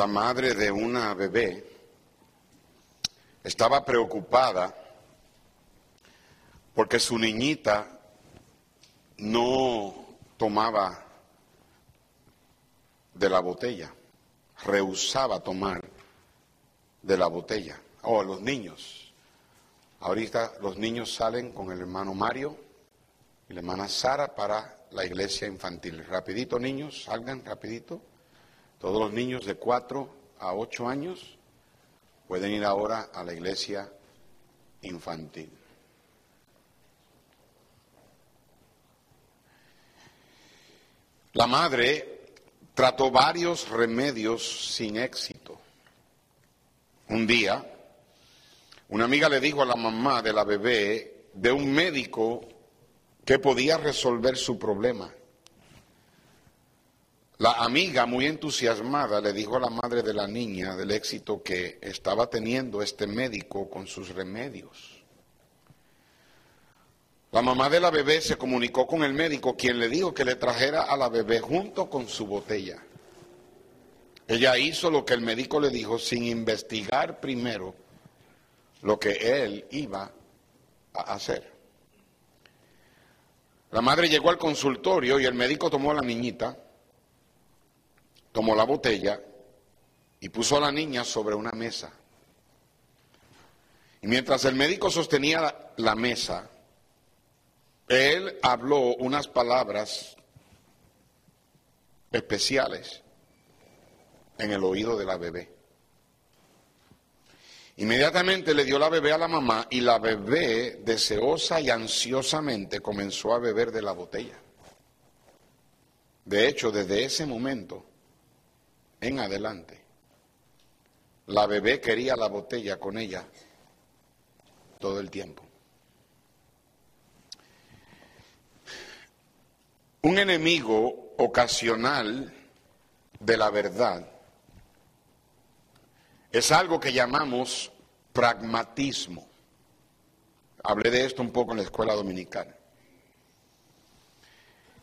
la madre de una bebé estaba preocupada porque su niñita no tomaba de la botella, rehusaba tomar de la botella. Oh, los niños. Ahorita los niños salen con el hermano Mario y la hermana Sara para la iglesia infantil. Rapidito, niños, salgan rapidito. Todos los niños de 4 a 8 años pueden ir ahora a la iglesia infantil. La madre trató varios remedios sin éxito. Un día, una amiga le dijo a la mamá de la bebé de un médico que podía resolver su problema. La amiga, muy entusiasmada, le dijo a la madre de la niña del éxito que estaba teniendo este médico con sus remedios. La mamá de la bebé se comunicó con el médico, quien le dijo que le trajera a la bebé junto con su botella. Ella hizo lo que el médico le dijo sin investigar primero lo que él iba a hacer. La madre llegó al consultorio y el médico tomó a la niñita tomó la botella y puso a la niña sobre una mesa. Y mientras el médico sostenía la mesa, él habló unas palabras especiales en el oído de la bebé. Inmediatamente le dio la bebé a la mamá y la bebé, deseosa y ansiosamente, comenzó a beber de la botella. De hecho, desde ese momento, en adelante, la bebé quería la botella con ella todo el tiempo. Un enemigo ocasional de la verdad es algo que llamamos pragmatismo. Hablé de esto un poco en la escuela dominical.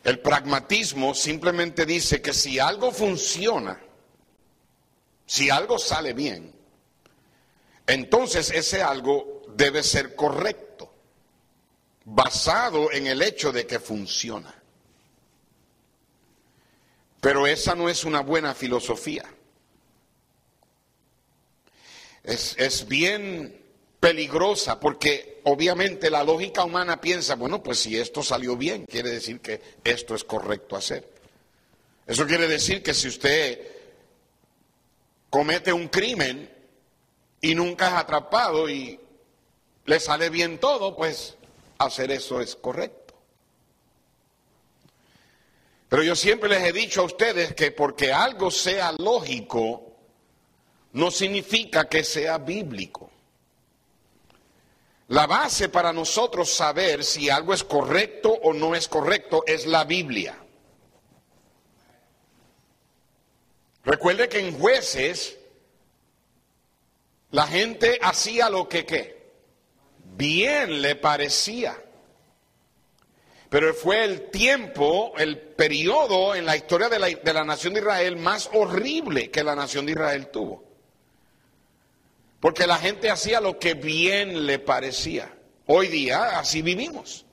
El pragmatismo simplemente dice que si algo funciona, si algo sale bien, entonces ese algo debe ser correcto, basado en el hecho de que funciona. Pero esa no es una buena filosofía. Es, es, bien peligrosa porque obviamente la lógica humana piensa, bueno, pues si esto salió bien, quiere decir que esto es correcto hacer. Eso quiere decir que si usted comete un crimen y nunca es atrapado y le sale bien todo, pues hacer eso es correcto. Pero yo siempre les he dicho a ustedes que porque algo sea lógico, no significa que sea bíblico. La base para nosotros saber si algo es correcto o no es correcto es la Biblia. Recuerde que en jueces la gente hacía lo que ¿qué? bien le parecía. Pero fue el tiempo, el periodo en la historia de la, de la nación de Israel más horrible que la nación de Israel tuvo. Porque la gente hacía lo que bien le parecía. Hoy día así vivimos.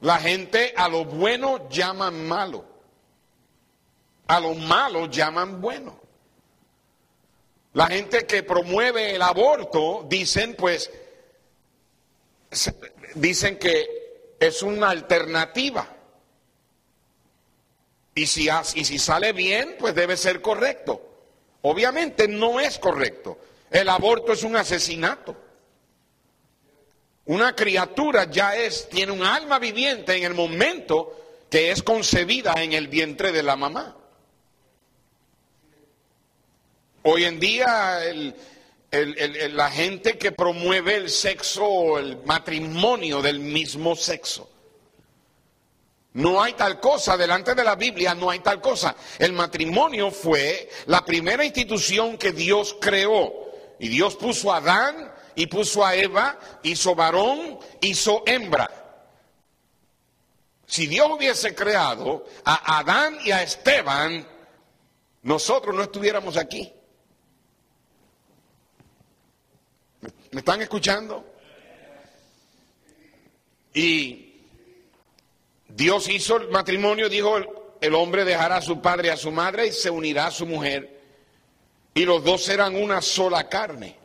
La gente a lo bueno llaman malo. A lo malo llaman bueno. La gente que promueve el aborto dicen pues dicen que es una alternativa. Y si, y si sale bien, pues debe ser correcto. Obviamente no es correcto. El aborto es un asesinato. Una criatura ya es, tiene un alma viviente en el momento que es concebida en el vientre de la mamá. Hoy en día la gente que promueve el sexo o el matrimonio del mismo sexo. No hay tal cosa, delante de la Biblia no hay tal cosa. El matrimonio fue la primera institución que Dios creó. Y Dios puso a Adán y puso a Eva, hizo varón, hizo hembra. Si Dios hubiese creado a Adán y a Esteban nosotros no estuviéramos aquí. ¿Me están escuchando? Y Dios hizo el matrimonio, dijo, el hombre dejará a su padre y a su madre y se unirá a su mujer. Y los dos serán una sola carne.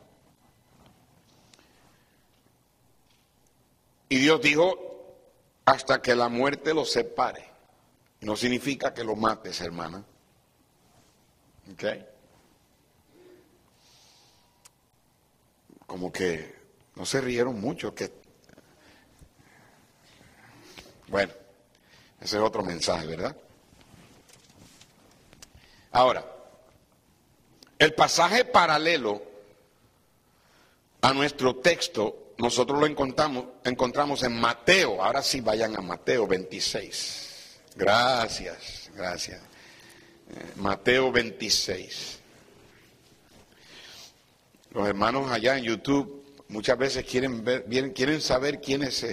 Y Dios dijo, hasta que la muerte los separe. No significa que lo mates, hermana. ¿Ok? Como que no se rieron mucho, que bueno, ese es otro mensaje, ¿verdad? Ahora, el pasaje paralelo a nuestro texto, nosotros lo encontramos, encontramos en Mateo. Ahora sí vayan a Mateo 26. Gracias, gracias. Eh, Mateo 26. Los hermanos allá en YouTube muchas veces quieren ver, quieren saber quiénes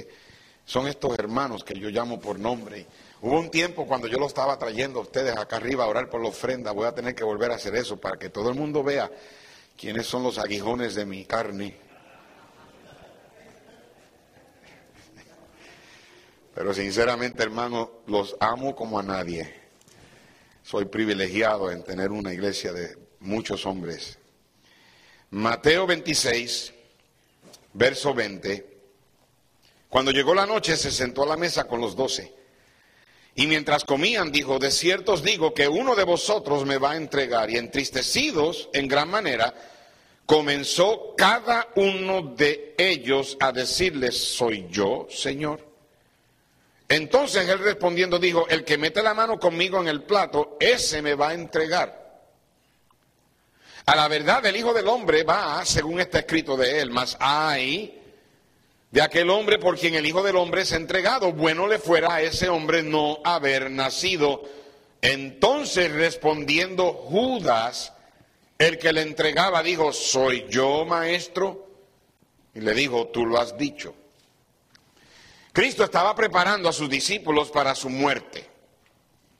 son estos hermanos que yo llamo por nombre. Hubo un tiempo cuando yo lo estaba trayendo a ustedes acá arriba a orar por la ofrenda, voy a tener que volver a hacer eso para que todo el mundo vea quiénes son los aguijones de mi carne. Pero sinceramente, hermano, los amo como a nadie. Soy privilegiado en tener una iglesia de muchos hombres. Mateo 26, verso 20. Cuando llegó la noche se sentó a la mesa con los doce. Y mientras comían dijo, de cierto os digo que uno de vosotros me va a entregar. Y entristecidos en gran manera, comenzó cada uno de ellos a decirles, soy yo, Señor. Entonces él respondiendo dijo, el que mete la mano conmigo en el plato, ese me va a entregar. A la verdad el Hijo del Hombre va, según está escrito de él, mas hay de aquel hombre por quien el Hijo del Hombre es entregado. Bueno le fuera a ese hombre no haber nacido. Entonces respondiendo Judas, el que le entregaba, dijo, ¿soy yo maestro? Y le dijo, tú lo has dicho. Cristo estaba preparando a sus discípulos para su muerte.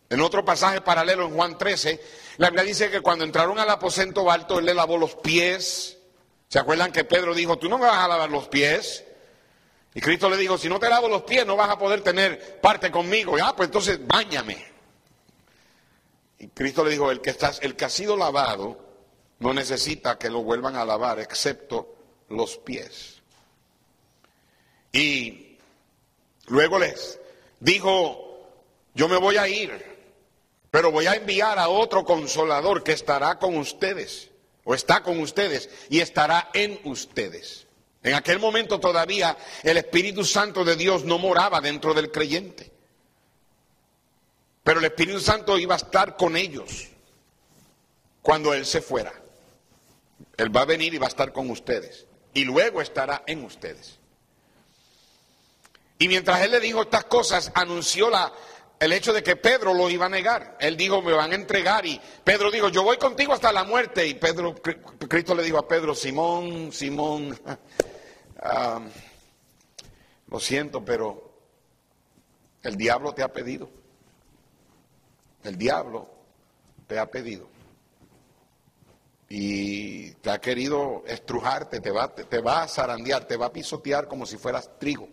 En otro pasaje paralelo en Juan 13, la Biblia dice que cuando entraron al aposento alto, él le lavó los pies. ¿Se acuerdan que Pedro dijo, tú no me vas a lavar los pies? Y Cristo le dijo, si no te lavo los pies no vas a poder tener parte conmigo. Y, ah, pues entonces bañame. Y Cristo le dijo, el que, está, el que ha sido lavado no necesita que lo vuelvan a lavar, excepto los pies. Y luego les dijo, yo me voy a ir, pero voy a enviar a otro consolador que estará con ustedes, o está con ustedes, y estará en ustedes. En aquel momento todavía el Espíritu Santo de Dios no moraba dentro del creyente. Pero el Espíritu Santo iba a estar con ellos cuando Él se fuera. Él va a venir y va a estar con ustedes. Y luego estará en ustedes. Y mientras Él le dijo estas cosas, anunció la, el hecho de que Pedro lo iba a negar. Él dijo, me van a entregar. Y Pedro dijo, yo voy contigo hasta la muerte. Y Pedro, Cristo le dijo a Pedro, Simón, Simón, Ah, lo siento, pero el diablo te ha pedido. El diablo te ha pedido. Y te ha querido estrujarte, te va, te, va a zarandear, te va a pisotear como si fueras trigo.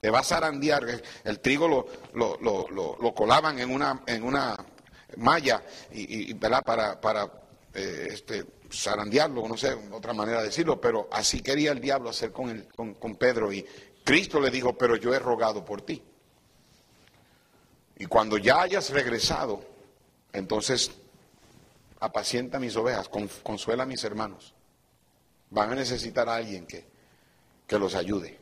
Te va a zarandear. El, trigo lo, colaban en una, malla y, para, para eh, este, zarandearlo, no sé, otra manera de decirlo, pero así quería el diablo hacer con, Pedro y Cristo le dijo, pero yo he rogado por ti. Y cuando ya hayas regresado, entonces apacienta mis ovejas, consuela a mis hermanos. Van a necesitar a alguien que los ayude.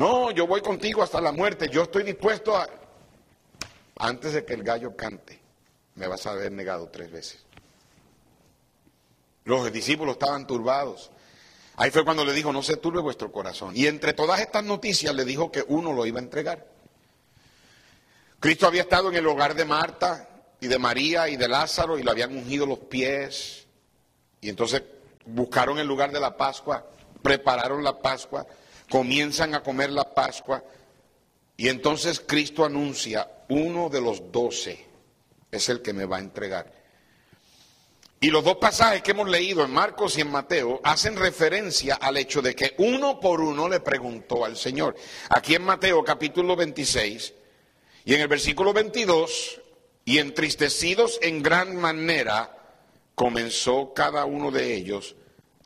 No, yo voy contigo hasta la muerte, yo estoy dispuesto a... Antes de que el gallo cante, me vas a haber negado tres veces. Los discípulos estaban turbados. Ahí fue cuando le dijo, no se turbe vuestro corazón. Y entre todas estas noticias le dijo que uno lo iba a entregar. Cristo había estado en el hogar de Marta y de María y de Lázaro y le habían ungido los pies. Y entonces buscaron el lugar de la Pascua, prepararon la Pascua, comienzan a comer la Pascua. Y entonces Cristo anuncia, uno de los doce es el que me va a entregar. Y los dos pasajes que hemos leído en Marcos y en Mateo hacen referencia al hecho de que uno por uno le preguntó al Señor. Aquí en Mateo capítulo 26 y en el versículo 22, y entristecidos en gran manera, comenzó cada uno de ellos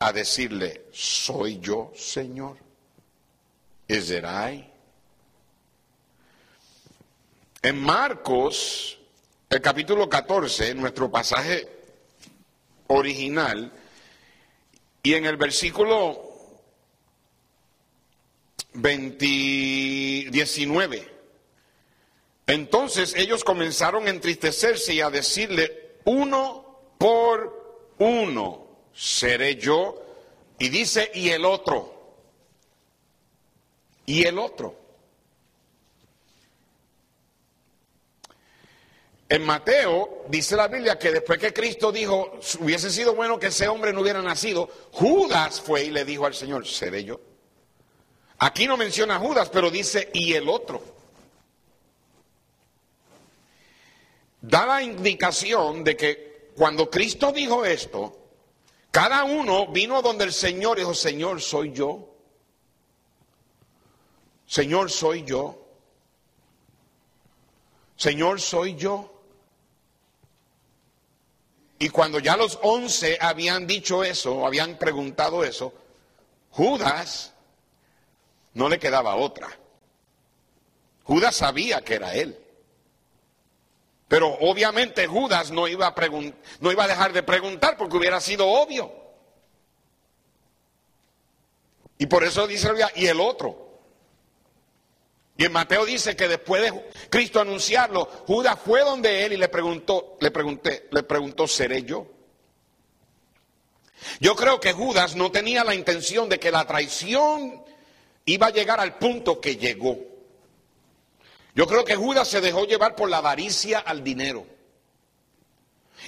a decirle, ¿soy yo, Señor? ¿Es it En Marcos, el capítulo 14, nuestro pasaje original, y en el versículo 19, entonces ellos comenzaron a entristecerse y a decirle, uno por uno seré yo, y dice, y el otro, y el otro. En Mateo dice la Biblia que después que Cristo dijo, hubiese sido bueno que ese hombre no hubiera nacido, Judas fue y le dijo al Señor, seré yo. Aquí no menciona Judas, pero dice, y el otro. Da la indicación de que cuando Cristo dijo esto, cada uno vino donde el Señor y dijo, Señor, soy yo. Señor, soy yo. Señor, soy yo. Y cuando ya los once habían dicho eso, habían preguntado eso, Judas no le quedaba otra. Judas sabía que era él. Pero obviamente Judas no iba, a no iba a dejar de preguntar porque hubiera sido obvio. Y por eso dice y el otro. Y en Mateo dice que después de Cristo anunciarlo, Judas fue donde él y le preguntó, le pregunté, le preguntó, ¿seré yo? Yo creo que Judas no tenía la intención de que la traición iba a llegar al punto que llegó. Yo creo que Judas se dejó llevar por la avaricia al dinero.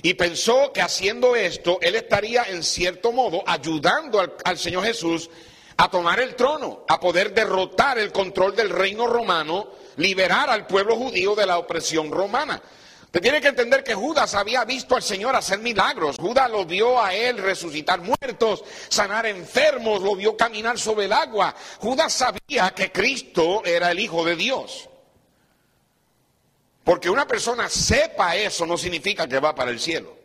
Y pensó que haciendo esto, él estaría en cierto modo ayudando al, al Señor Jesús a tomar el trono, a poder derrotar el control del reino romano, liberar al pueblo judío de la opresión romana. Usted tiene que entender que Judas había visto al Señor hacer milagros. Judas lo vio a él resucitar muertos, sanar enfermos, lo vio caminar sobre el agua. Judas sabía que Cristo era el Hijo de Dios. Porque una persona sepa eso no significa que va para el cielo.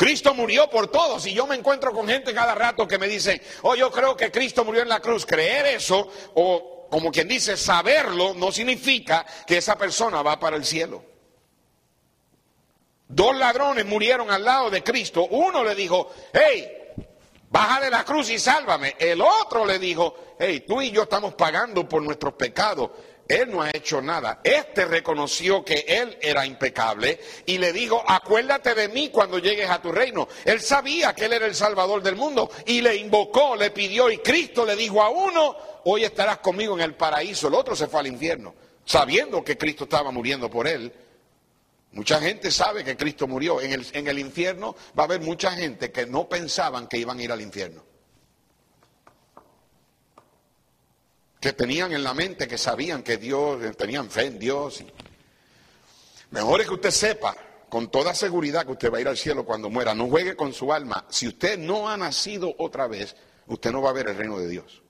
Cristo murió por todos y yo me encuentro con gente cada rato que me dice, oh, yo creo que Cristo murió en la cruz. Creer eso o como quien dice saberlo no significa que esa persona va para el cielo. Dos ladrones murieron al lado de Cristo. Uno le dijo, hey, baja de la cruz y sálvame. El otro le dijo, hey, tú y yo estamos pagando por nuestros pecados. Él no ha hecho nada. Este reconoció que él era impecable y le dijo, acuérdate de mí cuando llegues a tu reino. Él sabía que él era el Salvador del mundo y le invocó, le pidió y Cristo le dijo a uno, hoy estarás conmigo en el paraíso. El otro se fue al infierno, sabiendo que Cristo estaba muriendo por él. Mucha gente sabe que Cristo murió. En el, en el infierno va a haber mucha gente que no pensaban que iban a ir al infierno. Que tenían en la mente, que sabían que Dios, tenían fe en Dios. Mejor es que usted sepa con toda seguridad que usted va a ir al cielo cuando muera. No juegue con su alma. Si usted no ha nacido otra vez, usted no va a ver el reino de Dios.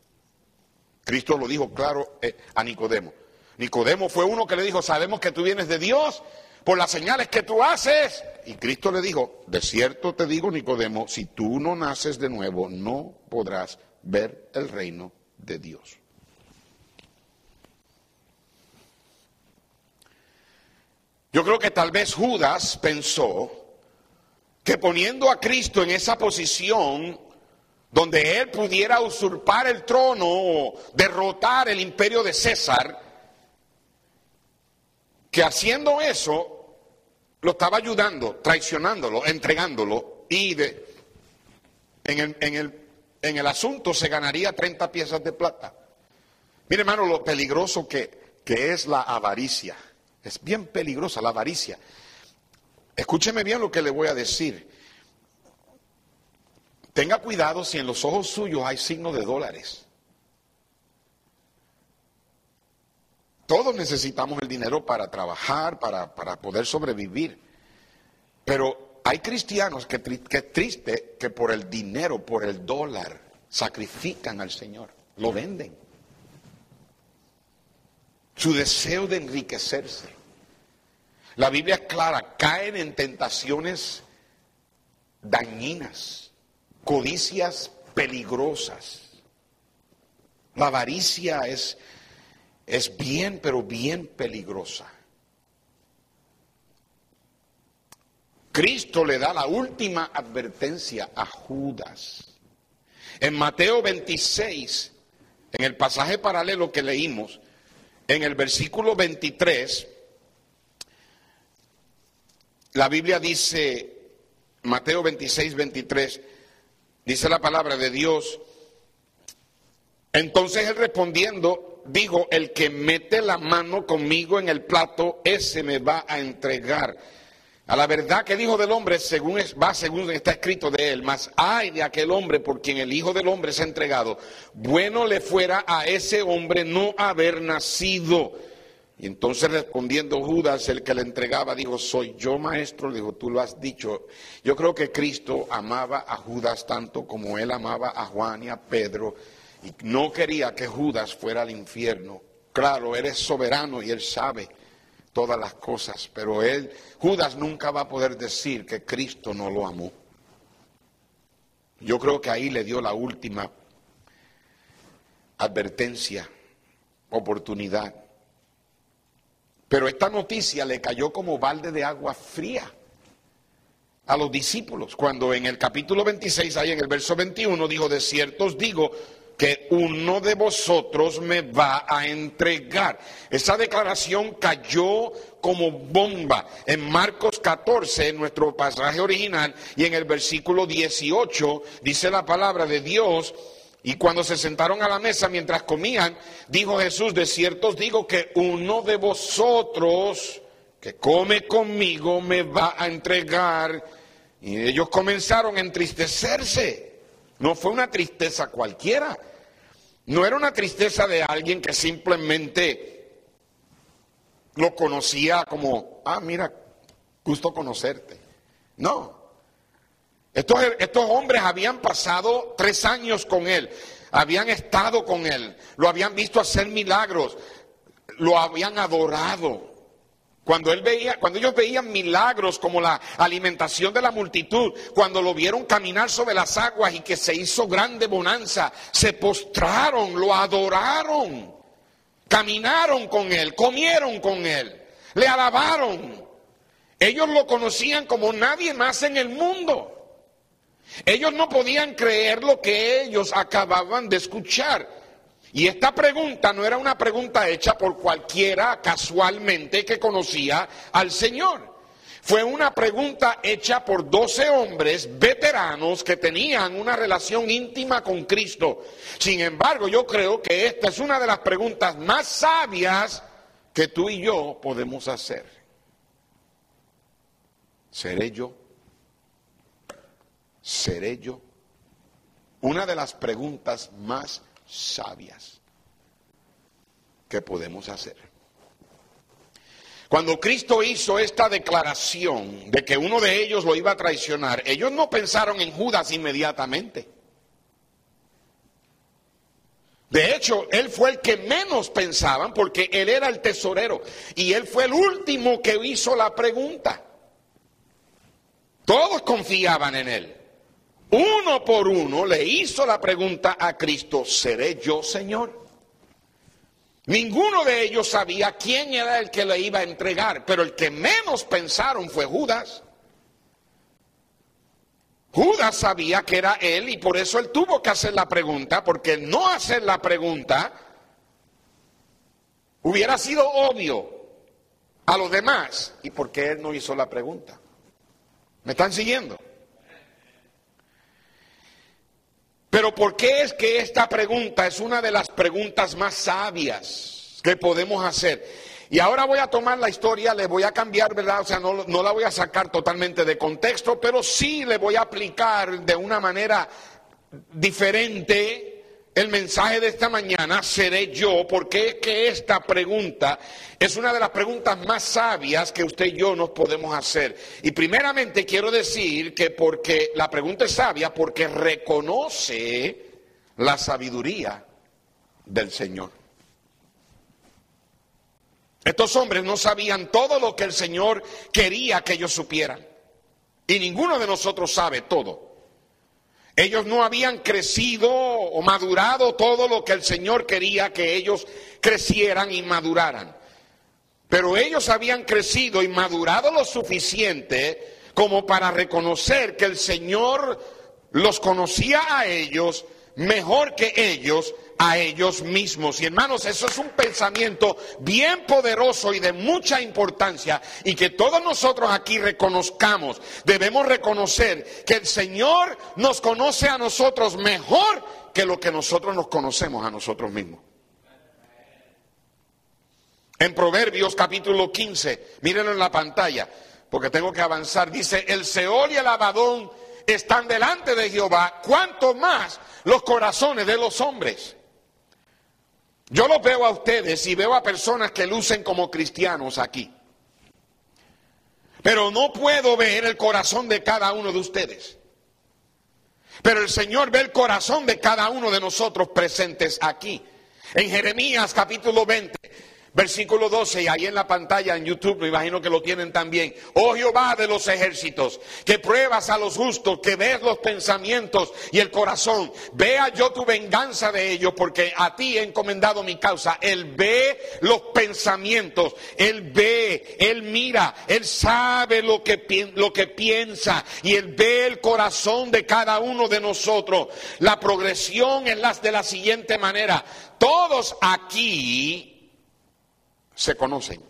Cristo lo dijo claro eh, a Nicodemo. Nicodemo fue uno que le dijo, sabemos que tú vienes de Dios por las señales que tú haces. Y Cristo le dijo, de cierto te digo, Nicodemo, si tú no naces de nuevo, no podrás ver el reino de Dios. Yo creo que tal vez Judas pensó que poniendo a Cristo en esa posición donde él pudiera usurpar el trono o derrotar el imperio de César, que haciendo eso lo estaba ayudando, traicionándolo, entregándolo y de, en, el, en, el, en el asunto se ganaría 30 piezas de plata. Mire hermano lo peligroso que, que es la avaricia. Es bien peligrosa la avaricia. Escúcheme bien lo que le voy a decir. Tenga cuidado si en los ojos suyos hay signos de dólares. Todos necesitamos el dinero para trabajar, para, para poder sobrevivir. Pero Hay cristianos que, que es triste que por el dinero, por el dólar, sacrifican al Señor, lo venden. Su deseo de enriquecerse. La Biblia es clara, caen en tentaciones dañinas, codicias peligrosas. La avaricia es, es bien, pero bien peligrosa. Cristo le da la última advertencia a Judas. En Mateo 26, en el pasaje paralelo que leímos, en el versículo 23, la Biblia dice, Mateo 26, 23, dice la palabra de Dios, entonces él respondiendo, dijo, el que mete la mano conmigo en el plato, ese me va a entregar. A la verdad que el Hijo del Hombre según va según está escrito de él, mas ay de aquel hombre por quien el Hijo del Hombre se ha entregado. Bueno le fuera a ese hombre no haber nacido. Y entonces respondiendo Judas, el que le entregaba, dijo, soy yo maestro, le dijo, tú lo has dicho. Yo creo que Cristo amaba a Judas tanto como él amaba a Juan y a Pedro, y no quería que Judas fuera al infierno. Claro, él es soberano y él sabe todas las cosas, pero él, Judas nunca va a poder decir que Cristo no lo amó. Yo creo que ahí le dio la última advertencia, oportunidad. Pero esta noticia le cayó como balde de agua fría a los discípulos, cuando en el capítulo 26, ahí en el verso 21, dijo, de cierto os digo, que uno de vosotros me va a entregar. Esa declaración cayó como bomba en Marcos 14, en nuestro pasaje original, y en el versículo 18 dice la palabra de Dios. Y cuando se sentaron a la mesa mientras comían, dijo Jesús, de cierto os digo que uno de vosotros que come conmigo me va a entregar. Y ellos comenzaron a entristecerse. No fue una tristeza cualquiera, no era una tristeza de alguien que simplemente lo conocía como, ah, mira, gusto conocerte. No. Estos, estos hombres habían pasado tres años con él, habían estado con él, lo habían visto hacer milagros, lo habían adorado. Cuando, él veía, cuando ellos veían milagros como la alimentación de la multitud, cuando lo vieron caminar sobre las aguas y que se hizo grande bonanza, se postraron, lo adoraron, caminaron con él, comieron con él, le alabaron. Ellos lo conocían como nadie más en el mundo. Ellos no podían creer lo que ellos acababan de escuchar. Y esta pregunta no era una pregunta hecha por cualquiera casualmente que conocía al Señor. Fue una pregunta hecha por doce hombres veteranos que tenían una relación íntima con Cristo. Sin embargo, yo creo que esta es una de las preguntas más sabias que tú y yo podemos hacer. ¿Seré yo? ¿Seré yo? Una de las preguntas más sabias que podemos hacer. Cuando Cristo hizo esta declaración de que uno de ellos lo iba a traicionar, ellos no pensaron en Judas inmediatamente. De hecho, él fue el que menos pensaban porque él era el tesorero y él fue el último que hizo la pregunta. Todos confiaban en él uno por uno le hizo la pregunta a Cristo, ¿seré yo Señor? Ninguno de ellos sabía quién era el que le iba a entregar, pero el que menos pensaron fue Judas. Judas sabía que era él y por eso él tuvo que hacer la pregunta, porque no hacer la pregunta hubiera sido obvio a los demás. ¿Y por qué él no hizo la pregunta? ¿Me están siguiendo? Pero ¿por qué es que esta pregunta es una de las preguntas más sabias que podemos hacer? Y ahora voy a tomar la historia, le voy a cambiar, ¿verdad? O sea, no, la voy a sacar totalmente de contexto, pero sí le voy a aplicar de una manera diferente el mensaje de esta mañana seré yo, porque que esta pregunta es una de las preguntas más sabias que usted y yo nos podemos hacer. Y primeramente quiero decir que porque la pregunta es sabia, porque reconoce la sabiduría del Señor. Estos hombres no sabían todo lo que el Señor quería que ellos supieran. Y ninguno de nosotros sabe todo. Ellos no habían crecido o madurado todo lo que el Señor quería que ellos crecieran y maduraran. Pero ellos habían crecido y madurado lo suficiente como para reconocer que el Señor los conocía a ellos mejor que ellos a ellos mismos. Y hermanos, eso es un pensamiento bien poderoso y de mucha importancia y que todos nosotros aquí reconozcamos. Debemos reconocer que el Señor nos conoce a nosotros mejor que lo que nosotros nos conocemos a nosotros mismos. En Proverbios capítulo 15, mírenlo en la pantalla, porque tengo que avanzar, dice, el Seol y el Abadón están delante de Jehová, cuanto más los corazones de los hombres. Yo lo veo a ustedes y veo a personas que lucen como cristianos aquí. Pero no puedo ver el corazón de cada uno de ustedes. Pero el Señor ve el corazón de cada uno de nosotros presentes aquí. En Jeremías capítulo 20, Versículo 12, y ahí en la pantalla en YouTube, me imagino que lo tienen también. Oh Jehová de los ejércitos, que pruebas a los justos, que ves los pensamientos y el corazón. Vea yo tu venganza de ellos, porque a ti he encomendado mi causa. Él ve los pensamientos, él ve, él mira, él sabe lo que, lo que piensa y él ve el corazón de cada uno de nosotros. La progresión es la, de la siguiente manera. Todos aquí se conocen.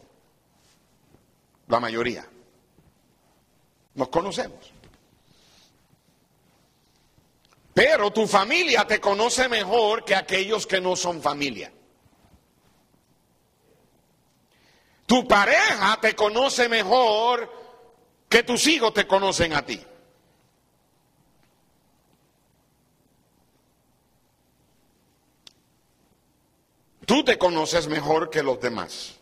La mayoría. Nos conocemos. Pero tu familia te conoce mejor que aquellos que no son familia. Tu pareja te conoce mejor que tus hijos te conocen a ti. Tú te conoces mejor que los demás.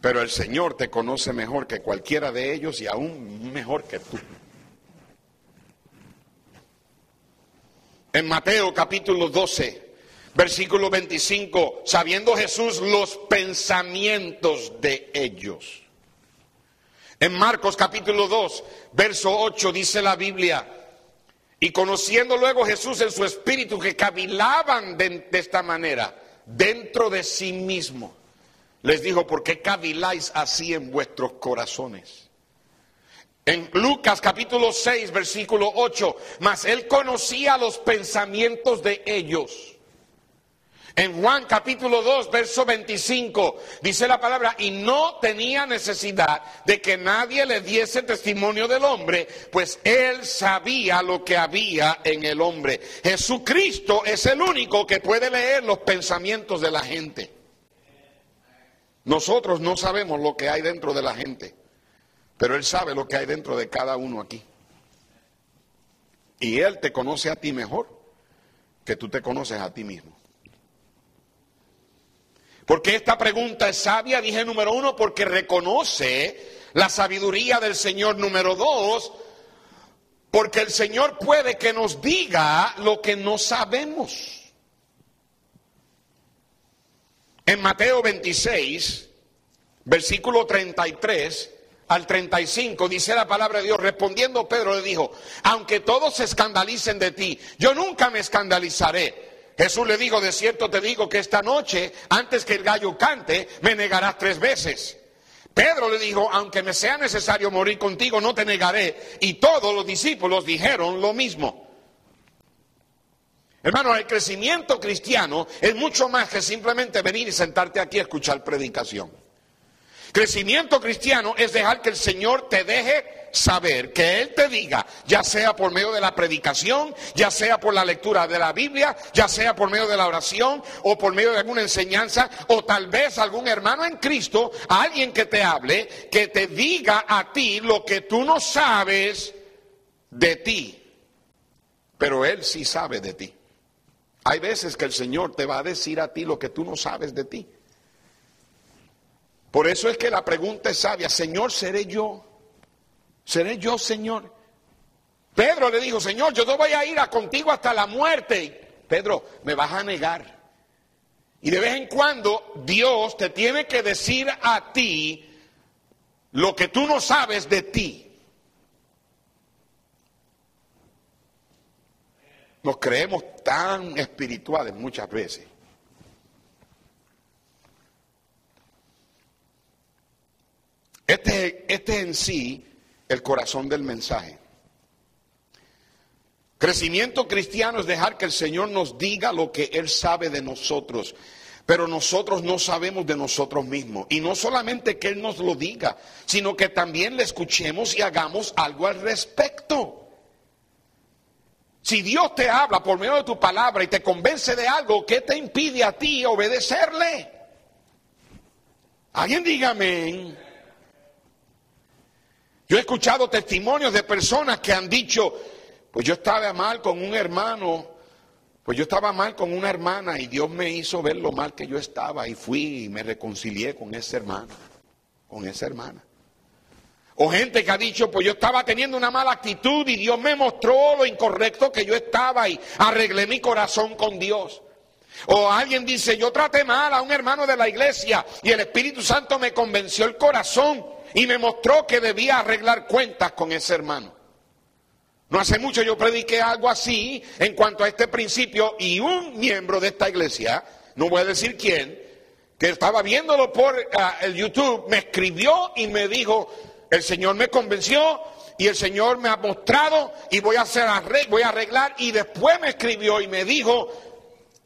Pero el Señor te conoce mejor que cualquiera de ellos y aún mejor que tú. En Mateo capítulo 12, versículo 25, sabiendo Jesús los pensamientos de ellos. En Marcos capítulo 2, verso 8 dice la Biblia, y conociendo luego Jesús en su espíritu que cavilaban de, de esta manera, dentro de sí mismo les dijo, ¿por qué caviláis así en vuestros corazones? En Lucas capítulo 6, versículo 8, mas él conocía los pensamientos de ellos. En Juan capítulo 2, verso 25, dice la palabra, y no tenía necesidad de que nadie le diese testimonio del hombre, pues él sabía lo que había en el hombre. Jesucristo es el único que puede leer los pensamientos de la gente. Nosotros no sabemos lo que hay dentro de la gente, pero Él sabe lo que hay dentro de cada uno aquí. Y Él te conoce a ti mejor que tú te conoces a ti mismo. Porque esta pregunta es sabia, dije número uno, porque reconoce la sabiduría del Señor número dos, porque el Señor puede que nos diga lo que no sabemos. En Mateo 26, versículo 33 al 35, dice la palabra de Dios, respondiendo Pedro le dijo, aunque todos se escandalicen de ti, yo nunca me escandalizaré. Jesús le dijo, de cierto te digo que esta noche, antes que el gallo cante, me negarás tres veces. Pedro le dijo, aunque me sea necesario morir contigo, no te negaré. Y todos los discípulos dijeron lo mismo. Hermano, el crecimiento cristiano es mucho más que simplemente venir y sentarte aquí a escuchar predicación. Crecimiento cristiano es dejar que el Señor te deje saber, que Él te diga, ya sea por medio de la predicación, ya sea por la lectura de la Biblia, ya sea por medio de la oración o por medio de alguna enseñanza, o tal vez algún hermano en Cristo, alguien que te hable, que te diga a ti lo que tú no sabes de ti pero Él sí sabe de ti. Hay veces que el Señor te va a decir a ti lo que tú no sabes de ti. Por eso es que la pregunta es sabia, Señor, ¿seré yo? ¿Seré yo, Señor? Pedro le dijo, Señor, yo no voy a ir a contigo hasta la muerte. Pedro, me vas a negar. Y de vez en cuando Dios te tiene que decir a ti lo que tú no sabes de ti. Nos creemos tan espirituales muchas veces. Este, este en sí el corazón del mensaje. Crecimiento cristiano es dejar que el Señor nos diga lo que Él sabe de nosotros, pero nosotros no sabemos de nosotros mismos. Y no solamente que Él nos lo diga, sino que también le escuchemos y hagamos algo al respecto. Si Dios te habla por medio de tu palabra y te convence de algo, ¿qué te impide a ti obedecerle? Alguien dígame. Yo he escuchado testimonios de personas que han dicho, pues yo estaba mal con un hermano, pues yo estaba mal con una hermana y Dios me hizo ver lo mal que yo estaba y fui y me reconcilié con esa hermana, con esa hermana. O gente que ha dicho, pues yo estaba teniendo una mala actitud y Dios me mostró lo incorrecto que yo estaba y arreglé mi corazón con Dios. O alguien dice, yo traté mal a un hermano de la iglesia y el Espíritu Santo me convenció el corazón y me mostró que debía arreglar cuentas con ese hermano. No hace mucho yo prediqué algo así en cuanto a este principio y un miembro de esta iglesia, no voy a decir quién, que estaba viéndolo por ah, el YouTube, me escribió y me dijo, el Señor me convenció y el Señor me ha mostrado y voy a hacer voy a arreglar y después me escribió y me dijo,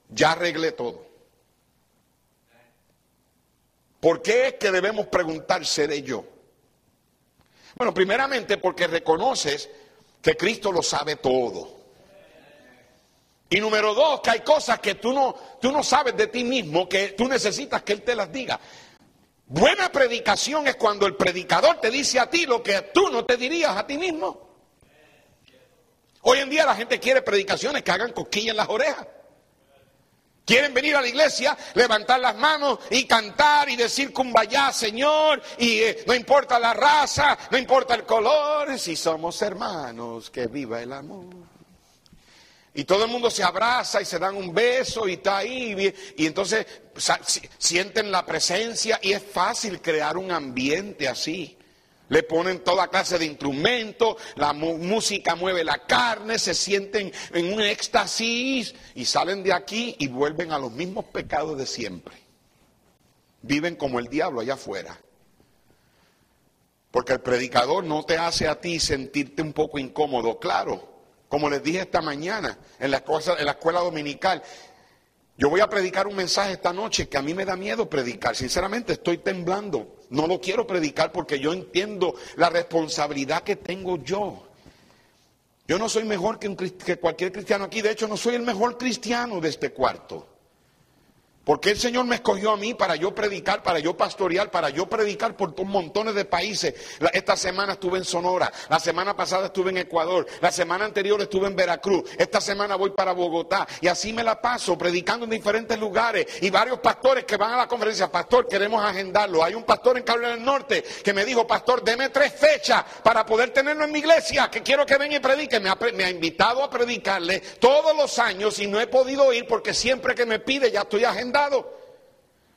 ya arreglé todo. ¿Por qué es que debemos preguntar, seré yo? Bueno, primeramente porque reconoces que Cristo lo sabe todo. Y número dos, que hay cosas que tú no, tú no sabes de ti mismo, que tú necesitas que Él te las diga. Buena predicación es cuando el predicador te dice a ti lo que tú no te dirías a ti mismo. Hoy en día la gente quiere predicaciones que hagan cosquillas en las orejas. Quieren venir a la iglesia, levantar las manos y cantar y decir cumbayá, Señor, y eh, no importa la raza, no importa el color, si somos hermanos, que viva el amor. Y todo el mundo se abraza y se dan un beso y está ahí. Y entonces sienten la presencia y es fácil crear un ambiente así. Le ponen toda clase de instrumentos, la música mueve la carne, se sienten en un éxtasis y salen de aquí y vuelven a los mismos pecados de siempre. Viven como el diablo allá afuera. Porque el predicador no te hace a ti sentirte un poco incómodo, claro. Como les dije esta mañana en la, escuela dominical, yo voy a predicar un mensaje esta noche que a mí me da miedo predicar. Sinceramente estoy temblando. No lo quiero predicar porque yo entiendo la responsabilidad que tengo yo. Yo no soy mejor que cualquier cristiano aquí. De hecho, no soy el mejor cristiano de este cuarto. Porque el Señor me escogió a mí para yo predicar, para yo pastorear, para yo predicar por montones de países. Esta semana estuve en Sonora, la semana pasada estuve en Ecuador, la semana anterior estuve en Veracruz, esta semana voy para Bogotá y así me la paso predicando en diferentes lugares y varios pastores que van a la conferencia, pastor, queremos agendarlo. Hay un pastor en Carolina del Norte que me dijo, pastor, deme tres fechas para poder tenerlo en mi iglesia, que quiero que venga y predique. Me ha, me ha invitado a predicarle todos los años y no he podido ir porque siempre que me pide ya estoy agendando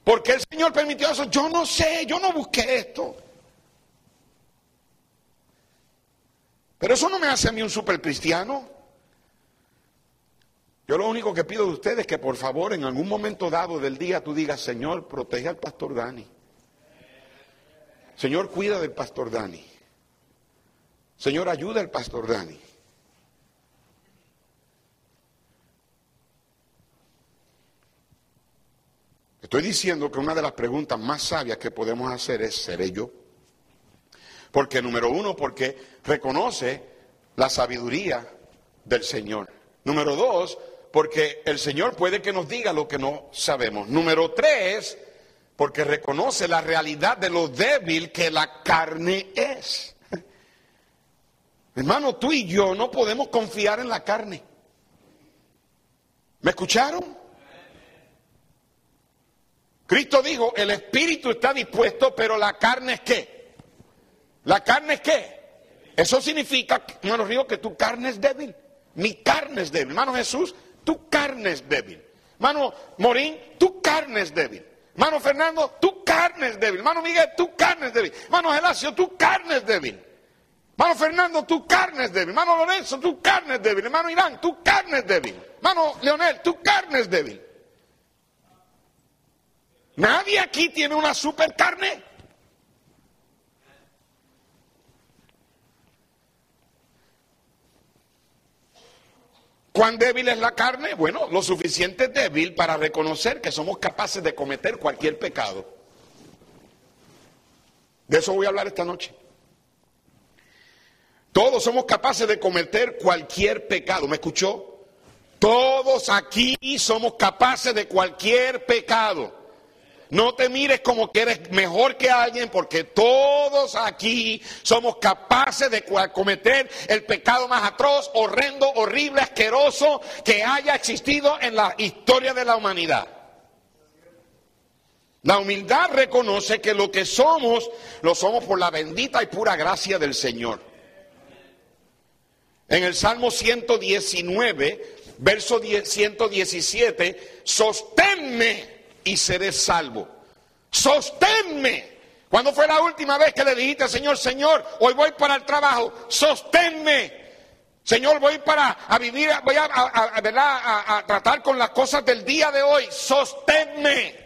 ¿Por qué el Señor permitió eso? Yo no sé, yo no busqué esto. Pero eso no me hace a mí un supercristiano. Yo lo único que pido de ustedes es que por favor en algún momento dado del día tú digas, Señor, protege al pastor Dani. Señor, cuida del pastor Dani. Señor, ayuda al pastor Dani. Estoy diciendo que una de las preguntas más sabias que podemos hacer es, ¿seré yo? Porque número uno, porque reconoce la sabiduría del Señor. Número dos, porque el Señor puede que nos diga lo que no sabemos. Número tres, porque reconoce la realidad de lo débil que la carne es. Hermano, tú y yo no podemos confiar en la carne. ¿Me escucharon? Cristo dijo, el espíritu está dispuesto, pero la carne es qué? ¿La carne es qué? Eso significa, hermano Río, que tu carne es débil. Mi carne es débil. Hermano Jesús, tu carne es débil. Hermano Morín, tu carne es débil. Hermano Fernando, tu carne es débil. Hermano Miguel, tu carne es débil. Hermano Gelacio, tu carne es débil. Hermano Fernando, tu carne es débil. Hermano Lorenzo, tu carne es débil. Hermano Irán, tu carne es débil. Hermano Leonel, tu carne es débil. Nadie aquí tiene una super carne. ¿Cuán débil es la carne? Bueno, lo suficiente débil para reconocer que somos capaces de cometer cualquier pecado. De eso voy a hablar esta noche. Todos somos capaces de cometer cualquier pecado. ¿Me escuchó? Todos aquí somos capaces de cualquier pecado. No te mires como que eres mejor que alguien, porque todos aquí somos capaces de cometer el pecado más atroz, horrendo, horrible, asqueroso que haya existido en la historia de la humanidad. La humildad reconoce que lo que somos, lo somos por la bendita y pura gracia del Señor. En el Salmo 119, verso 117, sosténme y seré salvo. Sosténme. ¿Cuándo fue la última vez que le dijiste, Señor, Señor, hoy voy para el trabajo? Sosténme. Señor, voy para a vivir, voy a, a, a, tratar con las cosas del día de hoy. Sosténme.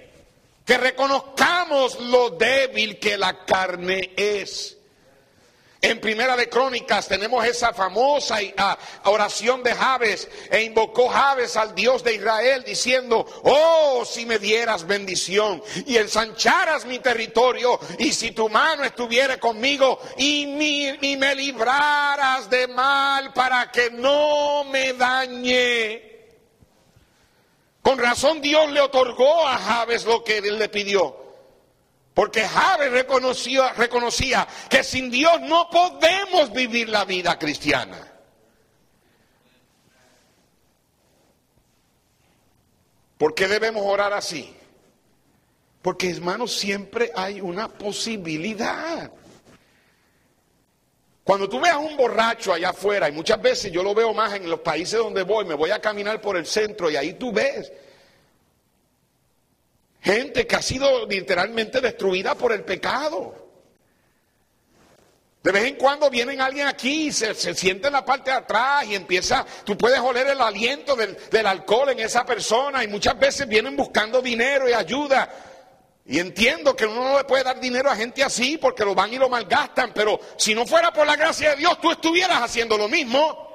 Que reconozcamos lo débil que la carne es. En Primera de Crónicas tenemos esa famosa ah, oración de Jabes e invocó Jabes al Dios de Israel diciendo, oh, si me dieras bendición y ensancharas mi territorio y si tu mano estuviera conmigo y, y me libraras de mal para que no me dañe. Con razón Dios le otorgó a Jabes lo que él le pidió. Porque Javes reconocía, reconocía que sin Dios no podemos vivir la vida cristiana. ¿Por qué debemos orar así? Porque hermanos, siempre hay una posibilidad. Cuando tú veas un borracho allá afuera, y muchas veces yo lo veo más en los países donde voy, me voy a caminar por el centro y ahí tú ves Gente que ha sido literalmente destruida por el pecado. De vez en cuando vienen alguien aquí y se, siente en la parte de atrás y empieza, tú puedes oler el aliento del, del alcohol en esa persona y muchas veces vienen buscando dinero y ayuda. Y entiendo que uno no le puede dar dinero a gente así porque lo van y lo malgastan, pero si no fuera por la gracia de Dios, tú estuvieras haciendo lo mismo.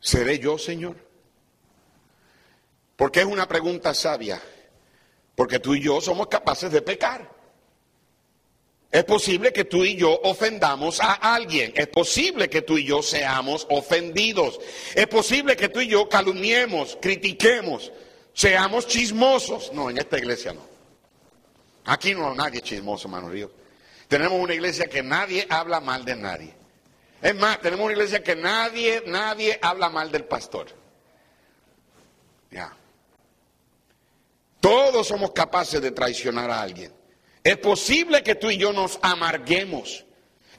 ¿Seré yo, Señor? Porque es una pregunta sabia. Porque tú y yo somos capaces de pecar. Es posible que tú y yo ofendamos a alguien. Es posible que tú y yo seamos ofendidos. Es posible que tú y yo calumniemos, critiquemos, seamos chismosos. No, en esta iglesia no. Aquí no hay nadie chismoso, hermano Río. Tenemos una iglesia que nadie habla mal de nadie. Es más, tenemos una iglesia que nadie, nadie habla mal del pastor. Ya. Todos somos capaces de traicionar a alguien. Es posible que tú y yo nos amarguemos.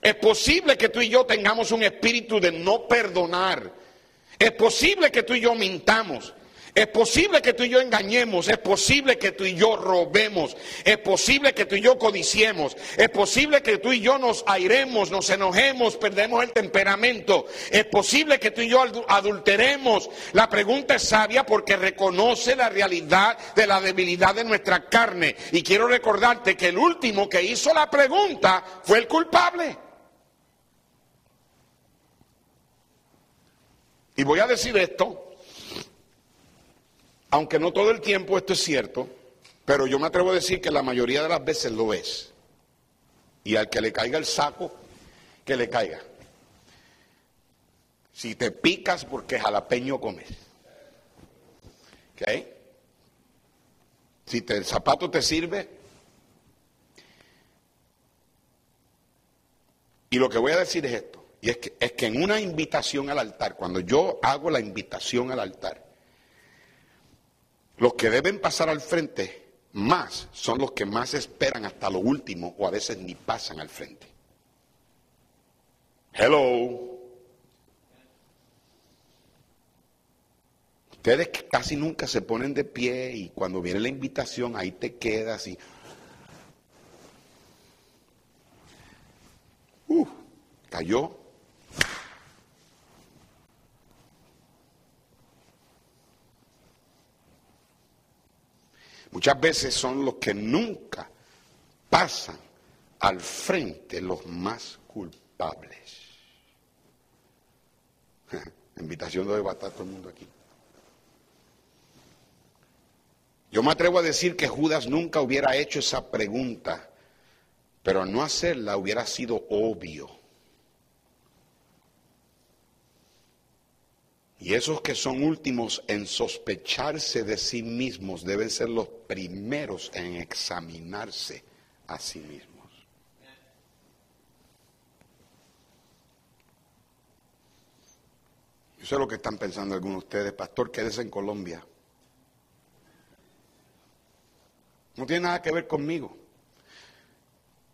Es posible que tú y yo tengamos un espíritu de no perdonar. Es posible que tú y yo mintamos. Es posible que tú y yo engañemos, es posible que tú y yo robemos, es posible que tú y yo codiciemos, es posible que tú y yo nos airemos, nos enojemos, perdemos el temperamento, es posible que tú y yo adulteremos. La pregunta es sabia porque reconoce la realidad de la debilidad de nuestra carne. Y quiero recordarte que el último que hizo la pregunta fue el culpable. Y voy a decir esto aunque no todo el tiempo esto es cierto, pero yo me atrevo a decir que la mayoría de las veces lo es. Y al que le caiga el saco, que le caiga. Si te picas porque jalapeño comes. ¿Ok? Si el zapato te sirve, Y lo que voy a decir es esto, y es que, es que en una invitación al altar, cuando yo hago la invitación al altar, los que deben pasar al frente más son los que más esperan hasta lo último o a veces ni pasan al frente. Hello. Ustedes casi nunca se ponen de pie y cuando viene la invitación ahí te quedas y... Uh, cayó. Muchas veces son los que nunca pasan al frente los más culpables. La invitación de todo el mundo aquí. Yo me atrevo a decir que Judas nunca hubiera hecho esa pregunta, pero no hacerla hubiera sido obvio. Y esos que son últimos en sospecharse de sí mismos deben ser los primeros en examinarse a sí mismos. Yo sé lo que están pensando algunos de ustedes, pastor, quédese en Colombia. No tiene nada que ver conmigo.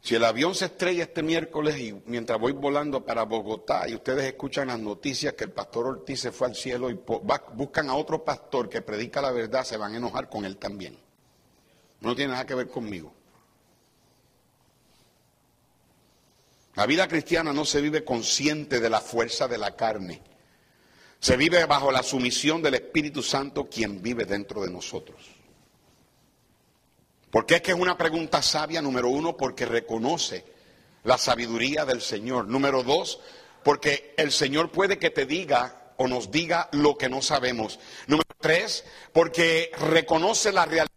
Si el avión se estrella este miércoles y mientras voy volando para Bogotá y ustedes escuchan las noticias que el pastor Ortiz se fue al cielo y buscan a otro pastor que predica la verdad, se van a enojar con él también. No tiene nada que ver conmigo. La vida cristiana no se vive consciente de la fuerza de la carne. Se vive bajo la sumisión del Espíritu Santo quien vive dentro de nosotros. ¿Por qué es que es una pregunta sabia? Número uno, porque reconoce la sabiduría del Señor. Número dos, porque el Señor puede que te diga o nos diga lo que no sabemos. Número tres, porque reconoce la realidad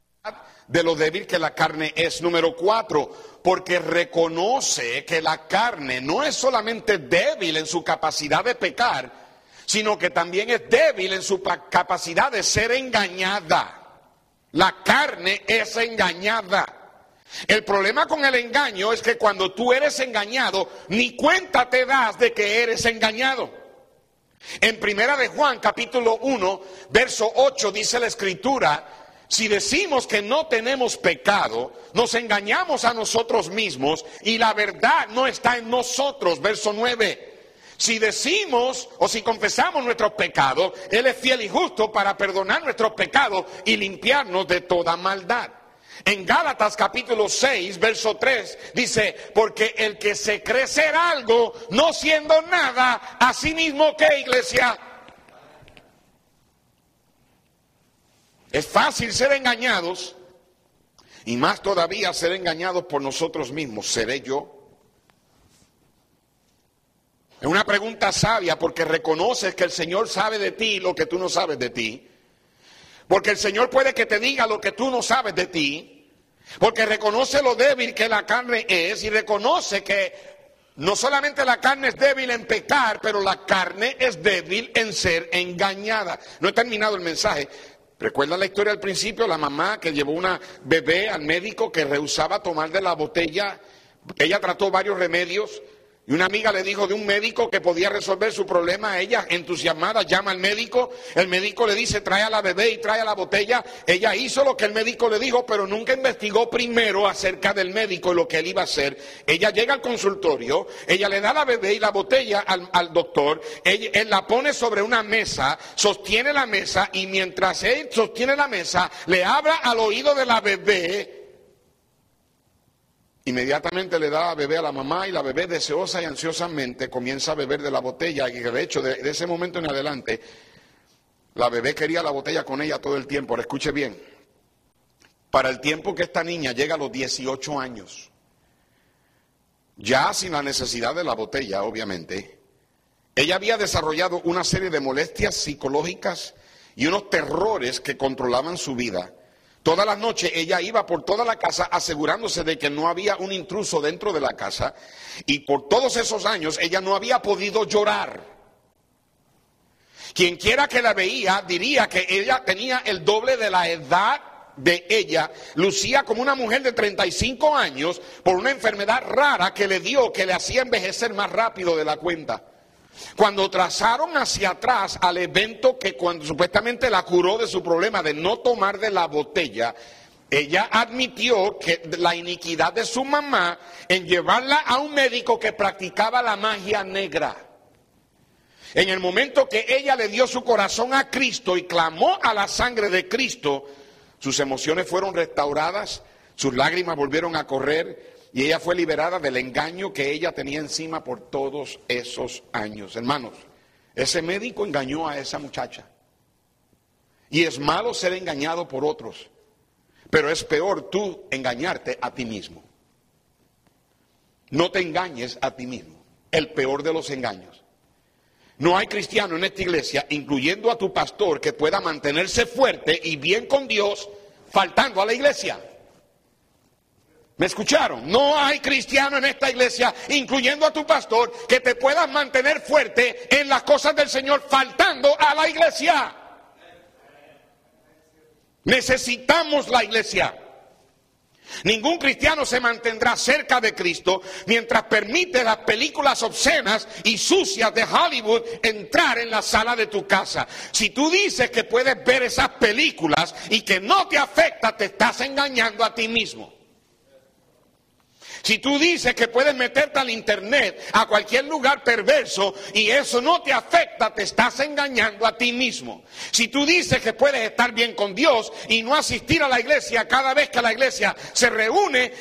de lo débil que la carne es. Número cuatro, porque reconoce que la carne no es solamente débil en su capacidad de pecar, sino que también es débil en su capacidad de ser engañada. La carne es engañada. El problema con el engaño es que cuando tú eres engañado, ni cuenta te das de que eres engañado. En Primera de Juan, capítulo 1, verso 8, dice la escritura, si decimos que no tenemos pecado, nos engañamos a nosotros mismos y la verdad no está en nosotros, verso 9. Si decimos o si confesamos nuestros pecados, Él es fiel y justo para perdonar nuestros pecados y limpiarnos de toda maldad. En Gálatas capítulo 6, verso 3, dice, porque el que se cree ser algo, no siendo nada, a sí mismo que iglesia. Es fácil ser engañados y más todavía ser engañados por nosotros mismos. ¿Seré yo? Es una pregunta sabia porque reconoces que el Señor sabe de ti lo que tú no sabes de ti. Porque el Señor puede que te diga lo que tú no sabes de ti. Porque reconoce lo débil que la carne es y reconoce que no solamente la carne es débil en pecar, pero la carne es débil en ser engañada. No he terminado el mensaje. ¿Recuerda la historia al principio? La mamá que llevó una bebé al médico que rehusaba tomar de la botella. Ella trató varios remedios, y una amiga le dijo de un médico que podía resolver su problema. Ella, entusiasmada, llama al médico. El médico le dice, trae a la bebé y trae a la botella. Ella hizo lo que el médico le dijo, pero nunca investigó primero acerca del médico y lo que él iba a hacer. Ella llega al consultorio, ella le da la bebé y la botella al, doctor. él la pone sobre una mesa, sostiene la mesa y mientras él sostiene la mesa, le habla al oído de la bebé Inmediatamente le da a bebé a la mamá y la bebé deseosa y ansiosamente comienza a beber de la botella. Y de hecho de, ese momento en adelante la bebé quería la botella con ella todo el tiempo. Ahora escuche bien, para el tiempo que esta niña llega a los 18 años, ya sin la necesidad de la botella, obviamente, ella había desarrollado una serie de molestias psicológicas y unos terrores que controlaban su vida Todas las noches ella iba por toda la casa asegurándose de que no había un intruso dentro de la casa y por todos esos años ella no había podido llorar. Quien quiera que la veía diría que ella tenía el doble de la edad de ella lucía como una mujer de 35 años por una enfermedad rara que le dio, que le hacía envejecer más rápido de la cuenta. Cuando trazaron hacia atrás al evento que cuando supuestamente la curó de su problema de no tomar de la botella, ella admitió que la iniquidad de su mamá en llevarla a un médico que practicaba la magia negra. En el momento que ella le dio su corazón a Cristo y clamó a la sangre de Cristo, sus emociones fueron restauradas, sus lágrimas volvieron a correr y ella fue liberada del engaño que ella tenía encima por todos esos años. Hermanos, ese médico engañó a esa muchacha. Y es malo ser engañado por otros, pero es peor tú engañarte a ti mismo. No te engañes a ti mismo, el peor de los engaños. No hay cristiano en esta iglesia, incluyendo a tu pastor, que pueda mantenerse fuerte y bien con Dios faltando a la iglesia. ¿Me escucharon? No hay cristiano en esta iglesia, incluyendo a tu pastor, que te pueda mantener fuerte en las cosas del Señor faltando a la iglesia. Necesitamos la iglesia. Ningún cristiano se mantendrá cerca de Cristo mientras permite las películas obscenas y sucias de Hollywood entrar en la sala de tu casa. Si tú dices que puedes ver esas películas y que no te afecta, te estás engañando a ti mismo. Si tú dices que puedes meterte al internet, a cualquier lugar perverso, y eso no te afecta, te estás engañando a ti mismo. Si tú dices que puedes estar bien con Dios y no asistir a la iglesia cada vez que la iglesia se reúne,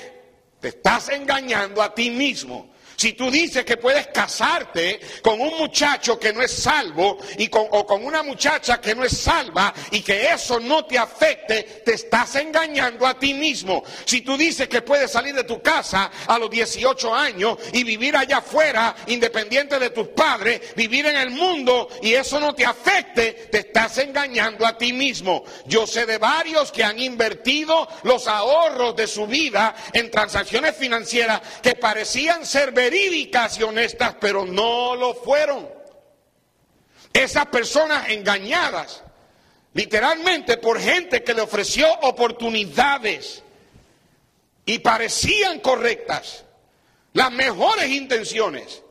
te estás engañando a ti mismo. Si tú dices que puedes casarte con un muchacho que no es salvo y con, o con una muchacha que no es salva y que eso no te afecte, te estás engañando a ti mismo. Si tú dices que puedes salir de tu casa a los 18 años y vivir allá afuera, independiente de tus padres, vivir en el mundo y eso no te afecte, te estás engañando a ti mismo. Yo sé de varios que han invertido los ahorros de su vida en transacciones financieras que parecían ser verídicas y honestas, pero no lo fueron. Esas personas engañadas, literalmente por gente que le ofreció oportunidades y parecían correctas, las mejores intenciones,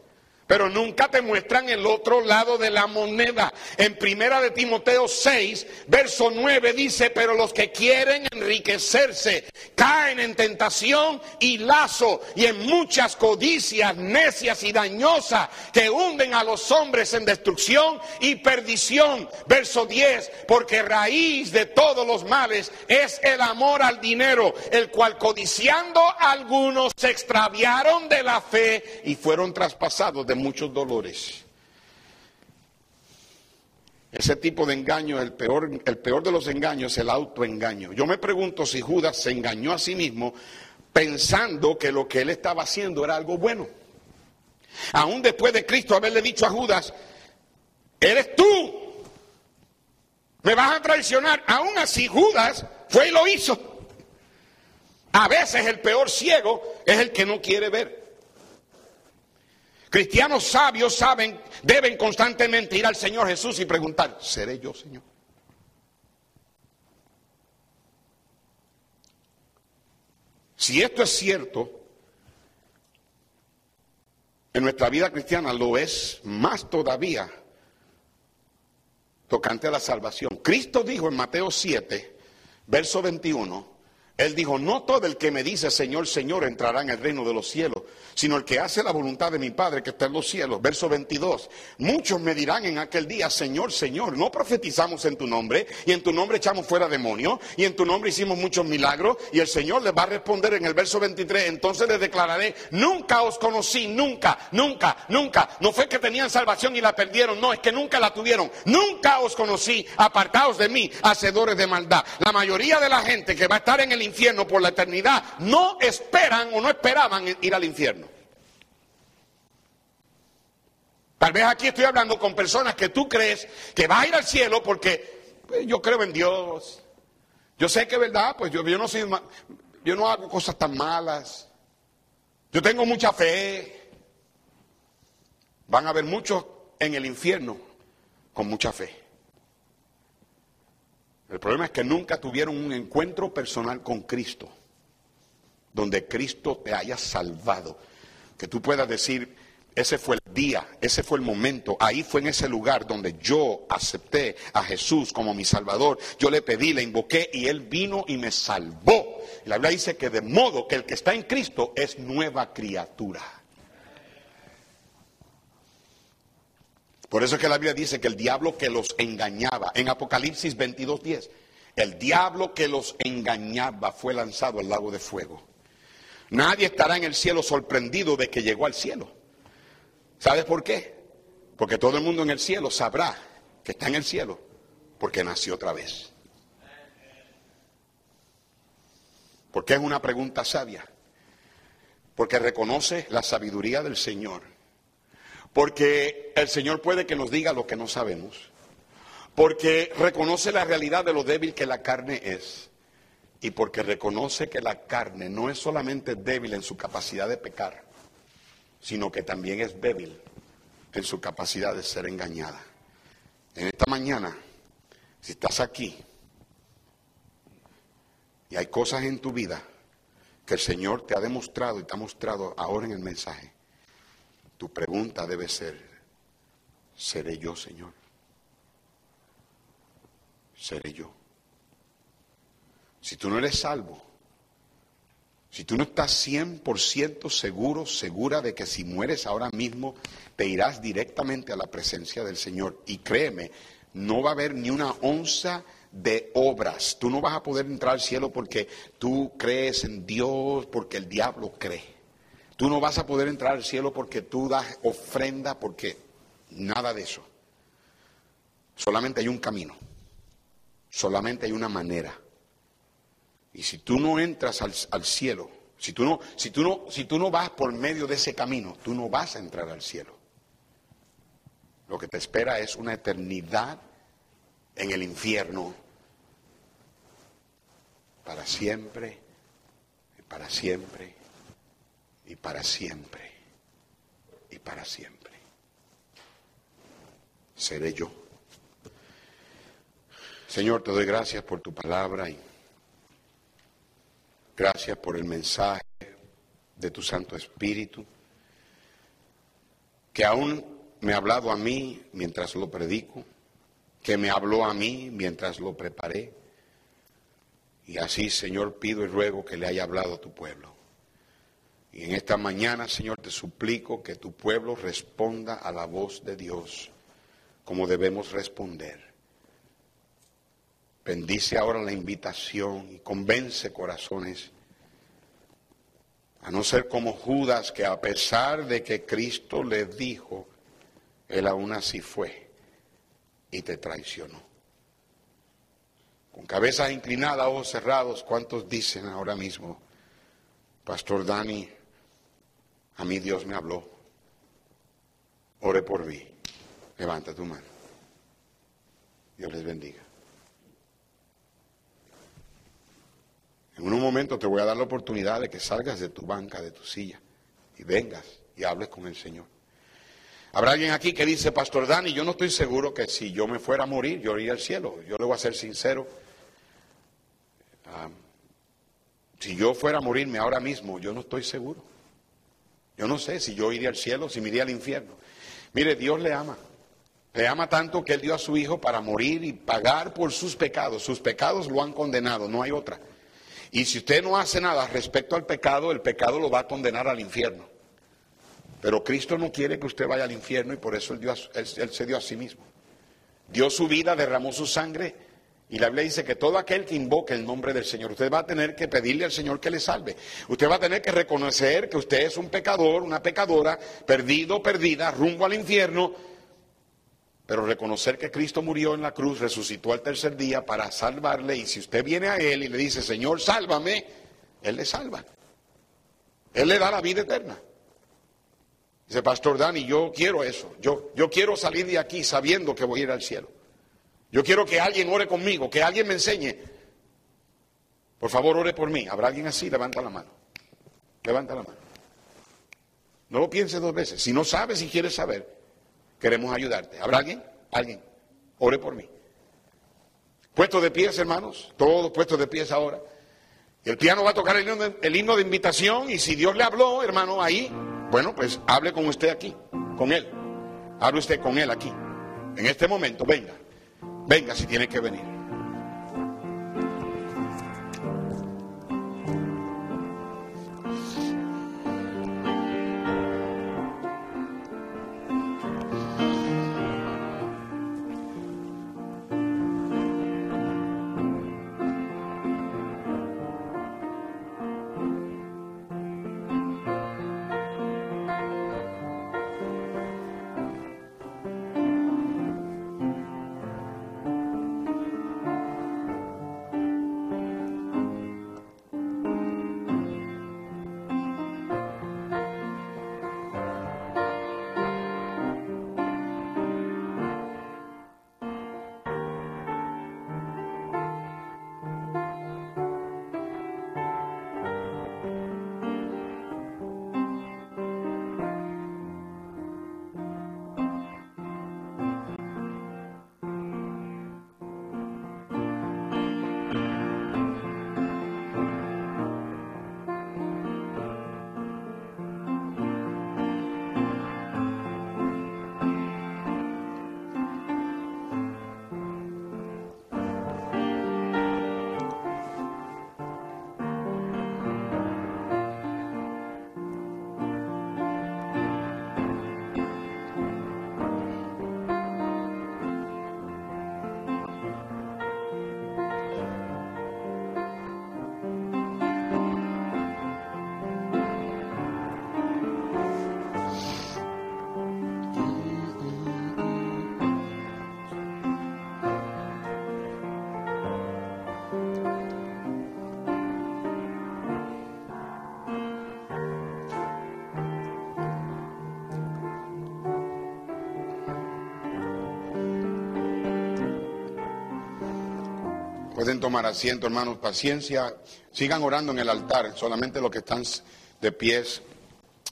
pero nunca te muestran el otro lado de la moneda. En primera de Timoteo 6, verso 9 dice, pero los que quieren enriquecerse caen en tentación y lazo y en muchas codicias necias y dañosas que hunden a los hombres en destrucción y perdición. Verso 10, porque raíz de todos los males es el amor al dinero, el cual codiciando algunos se extraviaron de la fe y fueron traspasados de muchos dolores. Ese tipo de engaño, el peor, el peor de los engaños es el autoengaño. Yo me pregunto si Judas se engañó a sí mismo pensando que lo que él estaba haciendo era algo bueno. Aún después de Cristo haberle dicho a Judas, eres tú, me vas a traicionar. Aún así Judas fue y lo hizo. A veces el peor ciego es el que no quiere ver. Cristianos sabios saben, deben constantemente ir al Señor Jesús y preguntar, ¿seré yo, Señor? Si esto es cierto, en nuestra vida cristiana lo es más todavía tocante a la salvación. Cristo dijo en Mateo 7, verso 21, Él dijo, no todo el que me dice Señor, Señor entrará en el reino de los cielos, sino el que hace la voluntad de mi Padre que está en los cielos. Verso 22. Muchos me dirán en aquel día, Señor, Señor, no profetizamos en tu nombre, y en tu nombre echamos fuera demonios, y en tu nombre hicimos muchos milagros, y el Señor les va a responder en el verso 23, entonces les declararé, nunca os conocí, nunca, nunca, nunca. No fue que tenían salvación y la perdieron, no, es que nunca la tuvieron. Nunca os conocí, apartaos de mí, hacedores de maldad. La mayoría de la gente que va a estar en el infierno por la eternidad no esperan o no esperaban ir al infierno. Tal vez aquí estoy hablando con personas que tú crees que va a ir al cielo porque pues, yo creo en Dios. Yo sé que es verdad, pues yo, yo no soy, yo no hago cosas tan malas. Yo tengo mucha fe. Van a haber muchos en el infierno con mucha fe. El problema es que nunca tuvieron un encuentro personal con Cristo, donde Cristo te haya salvado. Que tú puedas decir, ese fue el día, ese fue el momento, ahí fue en ese lugar donde yo acepté a Jesús como mi Salvador. Yo le pedí, le invoqué y Él vino y me salvó. La Biblia dice que de modo que el que está en Cristo es nueva criatura. Por eso es que la Biblia dice que el diablo que los engañaba, en Apocalipsis 22.10, el diablo que los engañaba fue lanzado al lago de fuego. Nadie estará en el cielo sorprendido de que llegó al cielo. ¿Sabes por qué? Porque todo el mundo en el cielo sabrá que está en el cielo porque nació otra vez. Porque es una pregunta sabia. Porque reconoce la sabiduría del Señor porque el Señor puede que nos diga lo que no sabemos. Porque reconoce la realidad de lo débil que la carne es. Y porque reconoce que la carne no es solamente débil en su capacidad de pecar, sino que también es débil en su capacidad de ser engañada. En esta mañana, si estás aquí y hay cosas en tu vida que el Señor te ha demostrado y te ha mostrado ahora en el mensaje, tu pregunta debe ser, ¿seré yo, Señor? ¿Seré yo? Si tú no eres salvo, si tú no estás 100% seguro, segura de que si mueres ahora mismo te irás directamente a la presencia del Señor, y créeme, no va a haber ni una onza de obras. Tú no vas a poder entrar al cielo porque tú crees en Dios, porque el diablo cree. Tú no vas a poder entrar al cielo porque tú das ofrenda, porque nada de eso. Solamente hay un camino, solamente hay una manera. Y si tú no entras al, cielo, si tú, no, si, tú no, si tú no vas por medio de ese camino, tú no vas a entrar al cielo. Lo que te espera es una eternidad en el infierno para siempre, para siempre y para siempre, y para siempre. Seré yo. Señor, te doy gracias por tu palabra y gracias por el mensaje de tu Santo Espíritu, que aún me ha hablado a mí mientras lo predico, que me habló a mí mientras lo preparé. Y así, Señor, pido y ruego que le haya hablado a tu pueblo. Y en esta mañana, Señor, te suplico que tu pueblo responda a la voz de Dios como debemos responder. Bendice ahora la invitación y convence corazones a no ser como Judas, que a pesar de que Cristo le dijo, él aún así fue y te traicionó. Con cabezas inclinadas, ojos cerrados, ¿cuántos dicen ahora mismo, Pastor Dani, a mí Dios me habló. Ore por mí. Levanta tu mano. Dios les bendiga. En un momento te voy a dar la oportunidad de que salgas de tu banca, de tu silla, y vengas y hables con el Señor. Habrá alguien aquí que dice, Pastor Dani, yo no estoy seguro que si yo me fuera a morir, yo iría al cielo. Yo le voy a ser sincero. Ah, si yo fuera a morirme ahora mismo, yo no estoy seguro. Yo no sé si yo iría al cielo, si me iría al infierno. Mire, Dios le ama. Le ama tanto que Él dio a su Hijo para morir y pagar por sus pecados. Sus pecados lo han condenado, no hay otra. Y si usted no hace nada respecto al pecado, el pecado lo va a condenar al infierno. Pero Cristo no quiere que usted vaya al infierno y por eso él, él se dio a sí mismo. Dio su vida, derramó su sangre y la Biblia dice que todo aquel que invoque el nombre del Señor, usted va a tener que pedirle al Señor que le salve. Usted va a tener que reconocer que usted es un pecador, una pecadora, perdido, perdida, rumbo al infierno, pero reconocer que Cristo murió en la cruz, resucitó al tercer día para salvarle. Y si usted viene a Él y le dice, Señor, sálvame, Él le salva. Él le da la vida eterna. Dice, Pastor Dani, yo quiero eso. Yo, yo quiero salir de aquí sabiendo que voy a ir al cielo. Yo quiero que alguien ore conmigo, que alguien me enseñe. Por favor, ore por mí. ¿Habrá alguien así? Levanta la mano. Levanta la mano. No lo pienses dos veces. Si no sabes y quieres saber, queremos ayudarte. ¿Habrá alguien? Alguien. Ore por mí. Puestos de pies, hermanos, todos puestos de pies ahora. El piano va a tocar el himno, de, el himno de invitación y si Dios le habló, hermano, ahí, bueno, pues hable con usted aquí, con él. Hable usted con él aquí. En este momento, venga. Venga si tiene que venir. Pueden tomar asiento, hermanos, paciencia. Sigan orando en el altar, solamente los que están de pies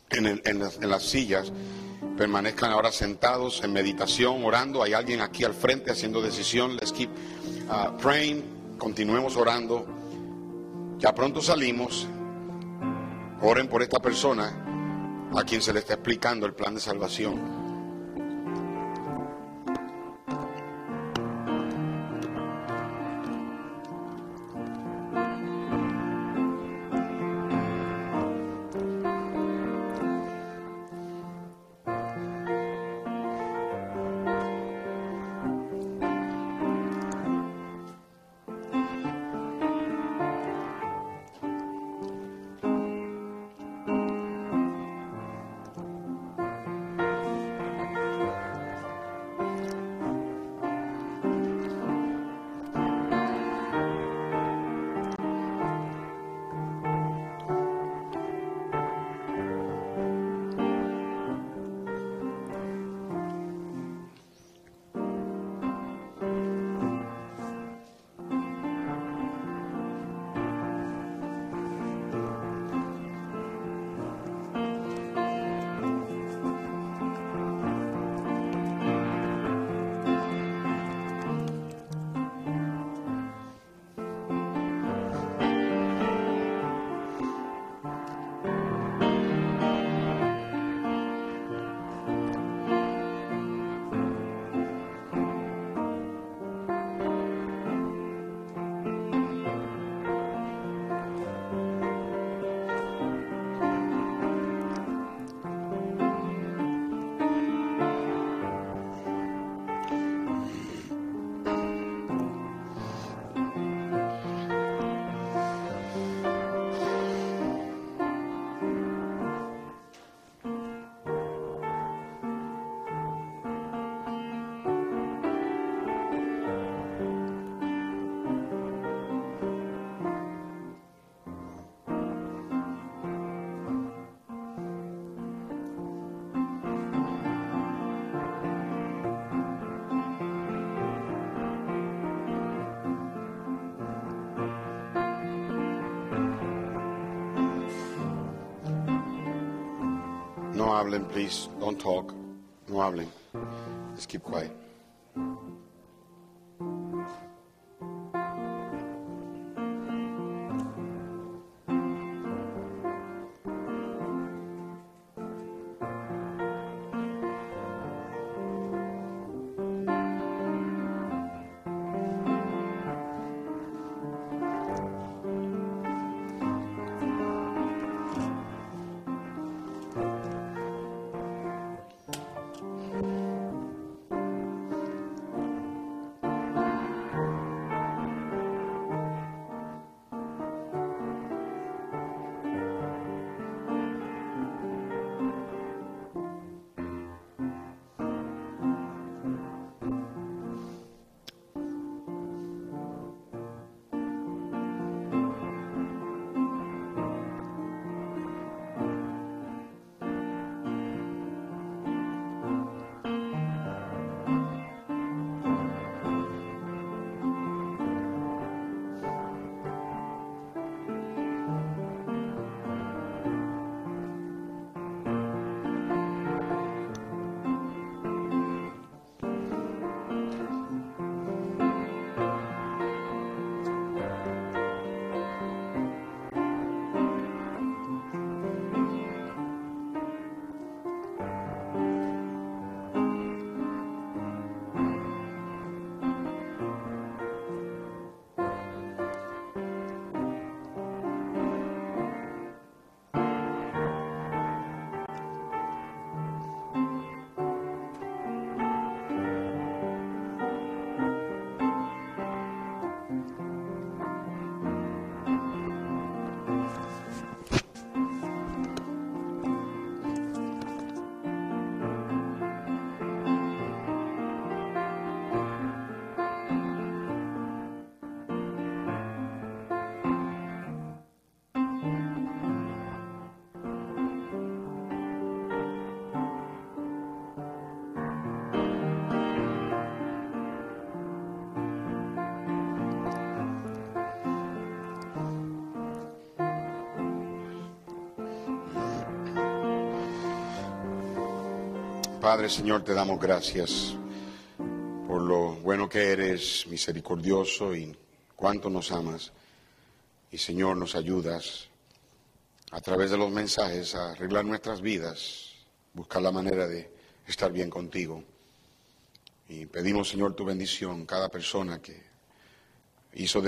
en, las, sillas permanezcan ahora sentados en meditación, orando. Hay alguien aquí al frente haciendo decisión. Let's keep uh, praying. Continuemos orando. Ya pronto salimos. Oren por esta persona a quien se le está explicando el plan de salvación. Hablen, please. Don't talk. No hablen. Just keep quiet. Padre, Señor, te damos gracias por lo bueno que eres, misericordioso y cuánto nos amas. Y Señor, nos ayudas a través de los mensajes a arreglar nuestras vidas, buscar la manera de estar bien contigo. Y pedimos, Señor, tu bendición, cada persona que hizo de